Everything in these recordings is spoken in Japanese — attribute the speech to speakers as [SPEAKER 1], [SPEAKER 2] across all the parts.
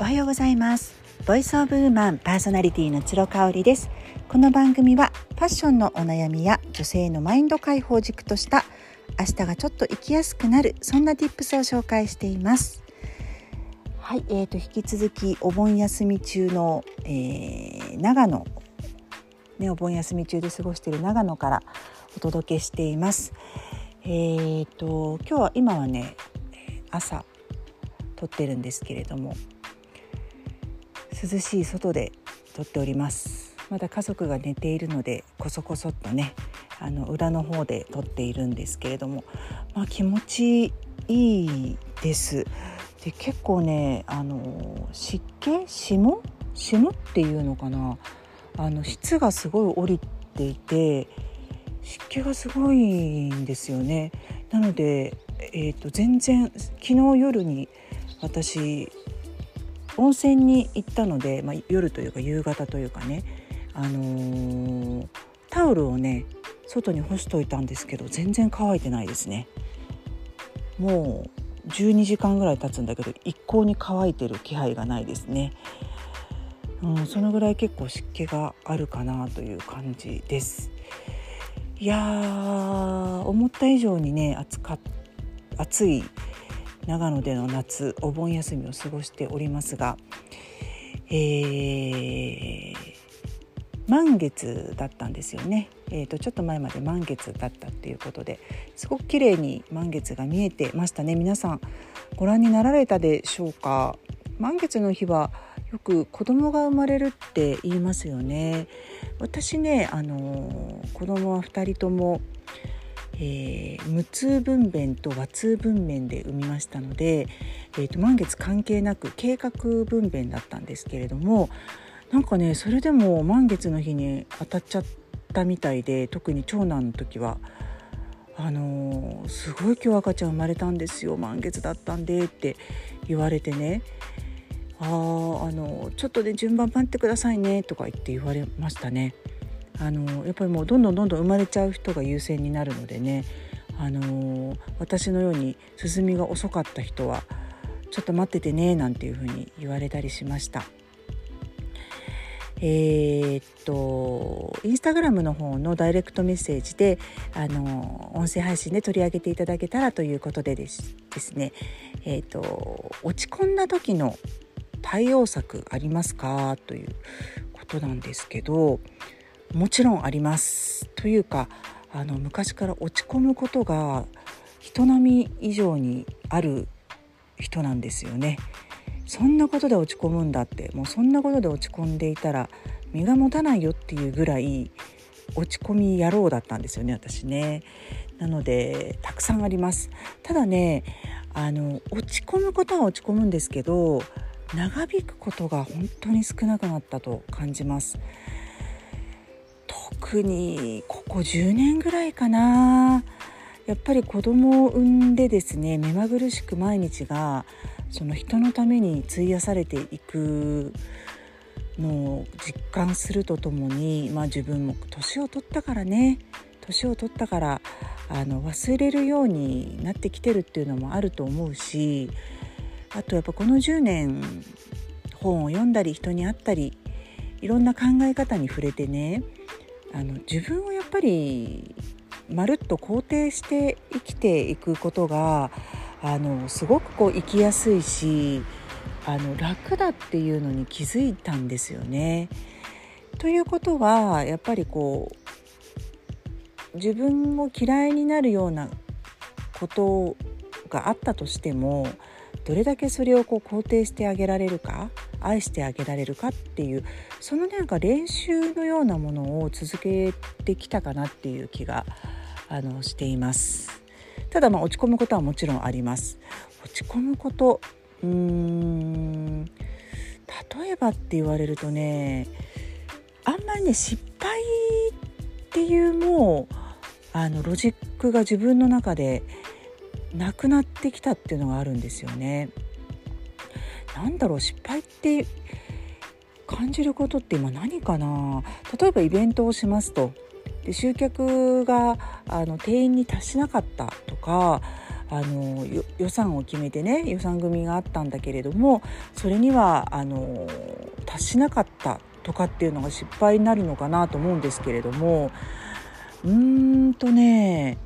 [SPEAKER 1] おはようございます。ボイスオブウーマンパーソナリティの鶴香織です。この番組はファッションのお悩みや女性のマインド解放軸とした明日がちょっと生きやすくなるそんな tips を紹介しています。はい、えーと引き続きお盆休み中の、えー、長野ねお盆休み中で過ごしている長野からお届けしています。えーと今日は今はね朝撮ってるんですけれども涼しい外で撮っております。まだ家族が寝ているのでこそこそっとねあの裏の方で撮っているんですけれども、まあ、気持ちいいです。で結構ねあの湿気霜？霜っていうのかな？あの質がすごい降りていて湿気がすごいんですよね。なので、えーと、全然昨日夜に私温泉に行ったので、まあ、夜というか夕方というかね、あのー、タオルをね外に干しといたんですけど全然乾いてないですね。もう12時間ぐらい経つんだけど一向に乾いてる気配がないですね、うん、そのぐらい結構湿気があるかなという感じです。いやー思った以上にね暑か暑い長野での夏お盆休みを過ごしておりますが、えー、満月だったんですよね、えーと、ちょっと前まで満月だったっていうことですごく綺麗に満月が見えてましたね。皆さんご覧になられたでしょうか？満月の日はよく子供が生まれるって言いますよね。私ねあの子供は2人ともえー、無痛分娩と和痛分娩で産みましたので、えーと、満月関係なく計画分娩だったんですけれどもなんかねそれでも満月の日に当たっちゃったみたいで特に長男の時はあのー、すごい今日赤ちゃん生まれたんですよ満月だったんでって言われてねああのちょっとで、ね、順番待ってくださいねとか言って言われましたね。あのやっぱりもうどんどんどんどん生まれちゃう人が優先になるのでね。あの私のように進みが遅かった人はちょっと待っててねなんていうふうに言われたりしました。えー、っとインスタグラムの方のダイレクトメッセージであの音声配信で取り上げていただけたらということでですですね、えー、っと落ち込んだ時の対応策ありますか？ということなんですけど。もちろんありますというかあの昔から落ち込むことが人並み以上にある人なんですよね。そんなことで落ち込むんだってもうそんなことで落ち込んでいたら身が持たないよっていうぐらい落ち込み野郎だったんですよね私ね。なのでたくさんあります。ただねあの落ち込むことは落ち込むんですけど長引くことが本当に少なくなったと感じます。特にここ10年ぐらいかな。やっぱり子供を産んでですね目まぐるしく毎日がその人のために費やされていくのを実感するとともに、まあ、自分も年を取ったからね。年を取ったからあの忘れるようになってきてるっていうのもあると思うしあとやっぱこの10年本を読んだり人に会ったりいろんな考え方に触れてねあの自分をやっぱりまるっと肯定して生きていくことがあのすごくこう生きやすいしあの楽だっていうのに気づいたんですよね。ということはやっぱりこう自分を嫌いになるようなことがあったとしてもどれだけそれをこう肯定してあげられるか愛してあげられるかっていうそのなんか練習のようなものを続けてきたかなっていう気があのしています。ただまあ落ち込むことはもちろんあります。落ち込むことうーん例えばって言われるとねあんまりね失敗っていうもうあのロジックが自分の中でなくなってきたっていうのがあるんですよね。なんだろう失敗って感じることって今何かな？例えばイベントをしますと。で集客があの定員に達しなかったとかあの予算を決めてね予算組があったんだけれどもそれにはあの達しなかったとかっていうのが失敗になるのかなと思うんですけれども。うーんとね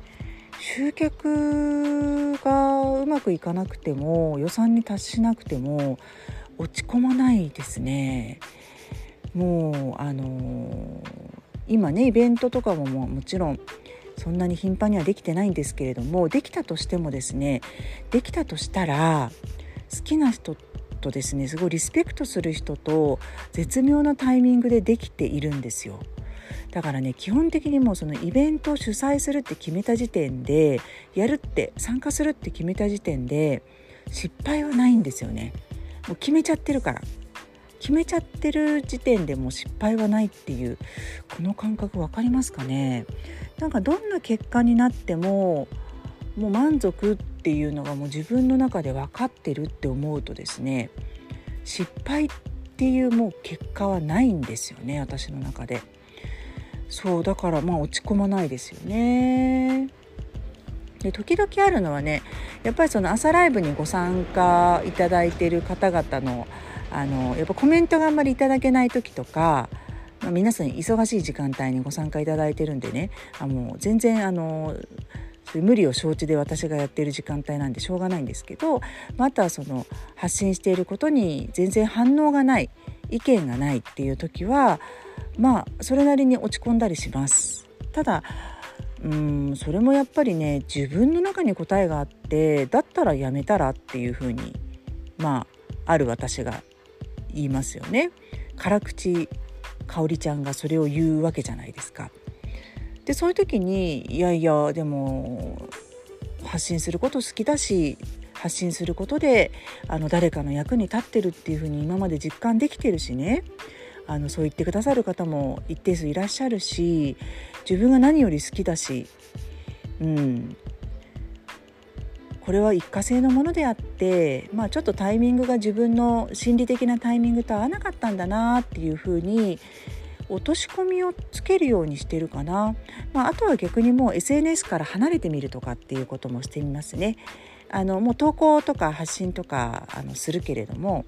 [SPEAKER 1] 集客がうまくいかなくても予算に達しなくても落ち込まないですね。もうあの今ねイベントとかもももちろんそんなに頻繁にはできてないんですけれどもできたとしてもですねできたとしたら好きな人とですねすごいリスペクトする人と絶妙なタイミングでできているんですよ。だからね基本的にもうそのイベントを主催するって決めた時点でやるって参加するって決めた時点で失敗はないんですよね。もう決めちゃってるから。決めちゃってる時点でもう失敗はないっていうこの感覚分かりますかね？なんかどんな結果になってももう満足っていうのがもう自分の中で分かってるって思うとですね失敗っていうもう結果はないんですよね私の中で。そうだからまあ落ち込まないですよね。で時々あるのはねやっぱりその朝ライブにご参加いただいている方々のあのやっぱコメントがあんまりいただけない時とか、まあ、皆さん忙しい時間帯にご参加いただいてるんでねあもう全然あの無理を承知で私がやっている時間帯なんでしょうがないんですけど、まあ、あとはその発信していることに全然反応がない意見がないっていう時はまあそれなりに落ち込んだりします。ただうんそれもやっぱりね自分の中に答えがあってだったらやめたらっていうふうにまあある私が言いますよね。辛口かおりちゃんがそれを言うわけじゃないですか。でそういう時にいやいやでも発信すること好きだし発信することであの誰かの役に立ってるっていうふうに今まで実感できてるしねあのそう言ってくださる方も一定数いらっしゃるし自分が何より好きだし、うん、これは一過性のものであって、まあ、ちょっとタイミングが自分の心理的なタイミングと合わなかったんだなっていうふうに落とし込みをつけるようにしてるかな、まあ、あとは逆にもう SNS から離れてみるとかっていうこともしてみますね。あのもう投稿とか発信とかあのするけれども、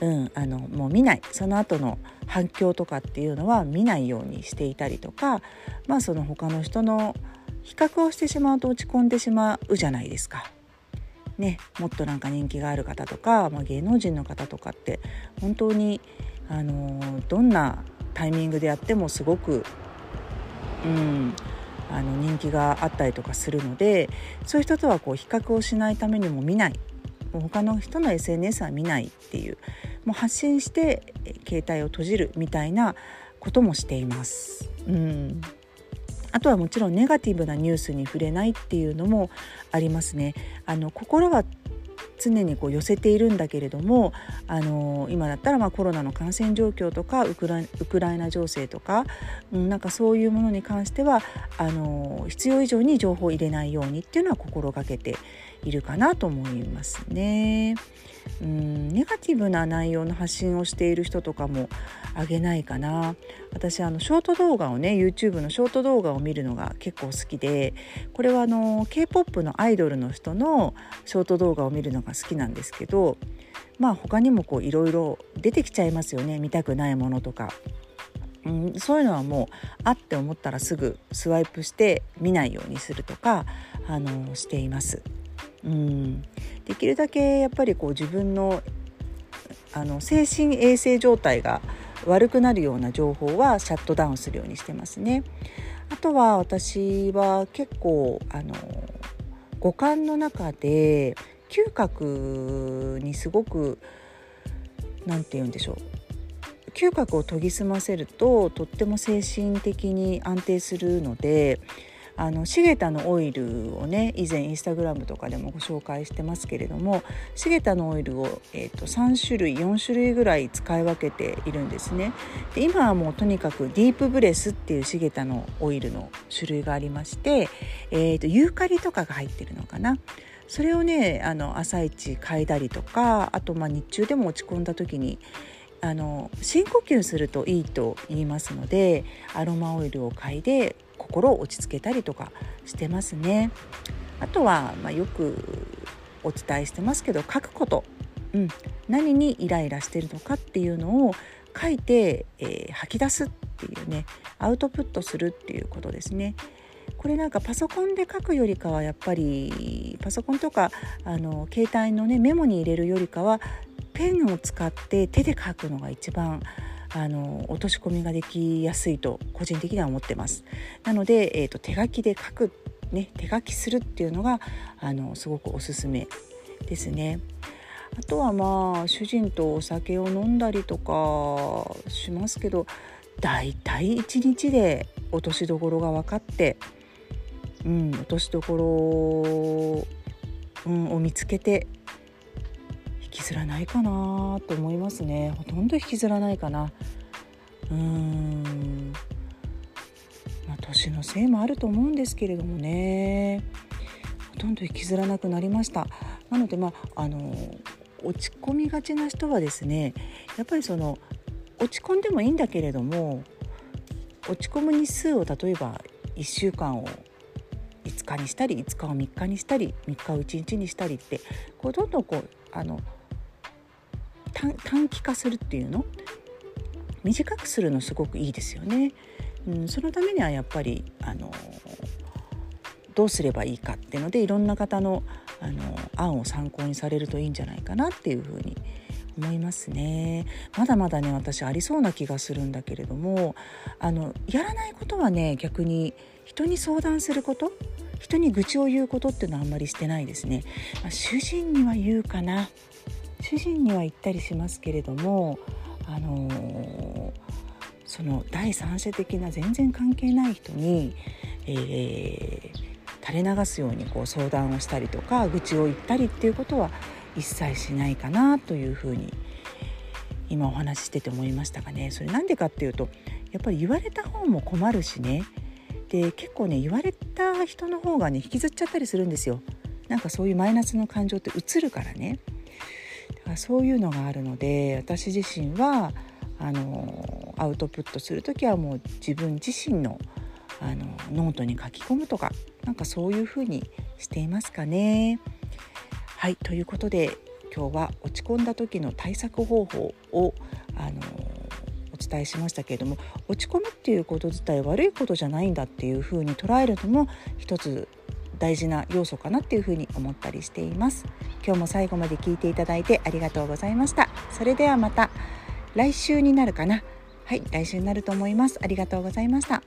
[SPEAKER 1] うん、あのもう見ないその後の反響とかっていうのは見ないようにしていたりとか、まあ、その他の人の比較をしてしまうと落ち込んでしまうじゃないですか。ね、もっとなんか人気がある方とか、まあ、芸能人の方とかって本当に、あのどんなタイミングでやってもすごく、うん、あの人気があったりとかするのでそういう人とはこう比較をしないためにも見ないもう他の人の SNS は見ないっていうもう発信して携帯を閉じるみたいなこともしています。うんあとはもちろんネガティブなニュースに触れないっていうのもありますね。あの心は常にこう寄せているんだけれどもあの今だったらまコロナの感染状況とかウクラウクライナ情勢とか、うん、なんかそういうものに関してはあの必要以上に情報を入れないようにっていうのは心がけているかなと思いますね。うんネガティブな内容の発信をしている人とかもあげないかな私あのショート動画をね YouTube のショート動画を見るのが結構好きでこれはあの K-POP のアイドルの人のショート動画を見るのが好きなんですけどまあ他にもこういろいろ出てきちゃいますよね見たくないものとか。うん、そういうのはもうあって思ったらすぐスワイプして見ないようにするとかあのしています。うん、できるだけやっぱりこう自分のあの精神衛生状態が悪くなるような情報はシャットダウンするようにしてますね。あとは私は結構あの五感の中で嗅覚にすごく何て言うんでしょう嗅覚を研ぎ澄ませるととっても精神的に安定するのであのシゲタのオイルをね以前インスタグラムとかでもご紹介してますけれどもシゲタのオイルを、えーと、3種類4種類ぐらい使い分けているんですね。で今はもうとにかくディープブレスっていうシゲタのオイルの種類がありまして、えーと、ユーカリとかが入ってるのかな。それをねあの朝一嗅いだりとかあとまあ日中でも落ち込んだ時にあの深呼吸するといいと言いますのでアロマオイルを嗅いで心を落ち着けたりとかしてますね。あとは、まあ、よくお伝えしてますけど書くこと、うん、何にイライラしてるのかっていうのを書いて、えー、吐き出すっていうねアウトプットするっていうことですね。これなんかパソコンで書くよりかはやっぱりパソコンとかあの携帯のねメモに入れるよりかはペンを使って手で書くのが一番あの落とし込みができやすいと個人的には思ってます。なので、えーと、手書きで書く、ね、手書きするっていうのがあのすごくおすすめですね。あとはまあ主人とお酒を飲んだりとかしますけどだいたい1日で落としどころが分かって、うん、落としどころ、を見つけてきずらないかなと思いますね。ほとんど引きずらないかな。うーん。まあ年のせいもあると思うんですけれどもね。ほとんど引きずらなくなりました。なのでまああの落ち込みがちな人はですねやっぱりその落ち込んでもいいんだけれども落ち込む日数を例えば1週間を5日にしたり5日を3日にしたり3日を1日にしたりってこうどんどんこうあの短期化するっていうの？短くするのすごくいいですよね。うん、そのためにはやっぱりあのどうすればいいかっていうのでいろんな方のあの案を参考にされるといいんじゃないかなっていうふうに思いますね。まだまだね私ありそうな気がするんだけれどもあのやらないことはね逆に人に相談すること？人に愚痴を言うことっていうのはあんまりしてないですね。まあ、主人には言うかな主人には言ったりしますけれども、あのー、その第三者的な全然関係ない人に、えー、垂れ流すようにこう相談をしたりとか愚痴を言ったりっていうことは一切しないかなというふうに今お話ししてて思いましたがね。それなんでかっていうとやっぱり言われた方も困るしね。で結構ね言われた人の方がね引きずっちゃったりするんですよ。なんかそういうマイナスの感情って映るからね。そういうのがあるので私自身はあのアウトプットする時はもう自分自身のあのノートに書き込むとかなんかそういうふうにしていますかね。はいということで今日は落ち込んだ時の対策方法をあのお伝えしましたけれども落ち込むっていうこと自体悪いことじゃないんだっていうふうに捉えるのも一つ大事な要素かなっていうふうに思ったりしています。今日も最後まで聞いていただいてありがとうございました。それではまた来週になるかな。はい来週になると思います。ありがとうございました。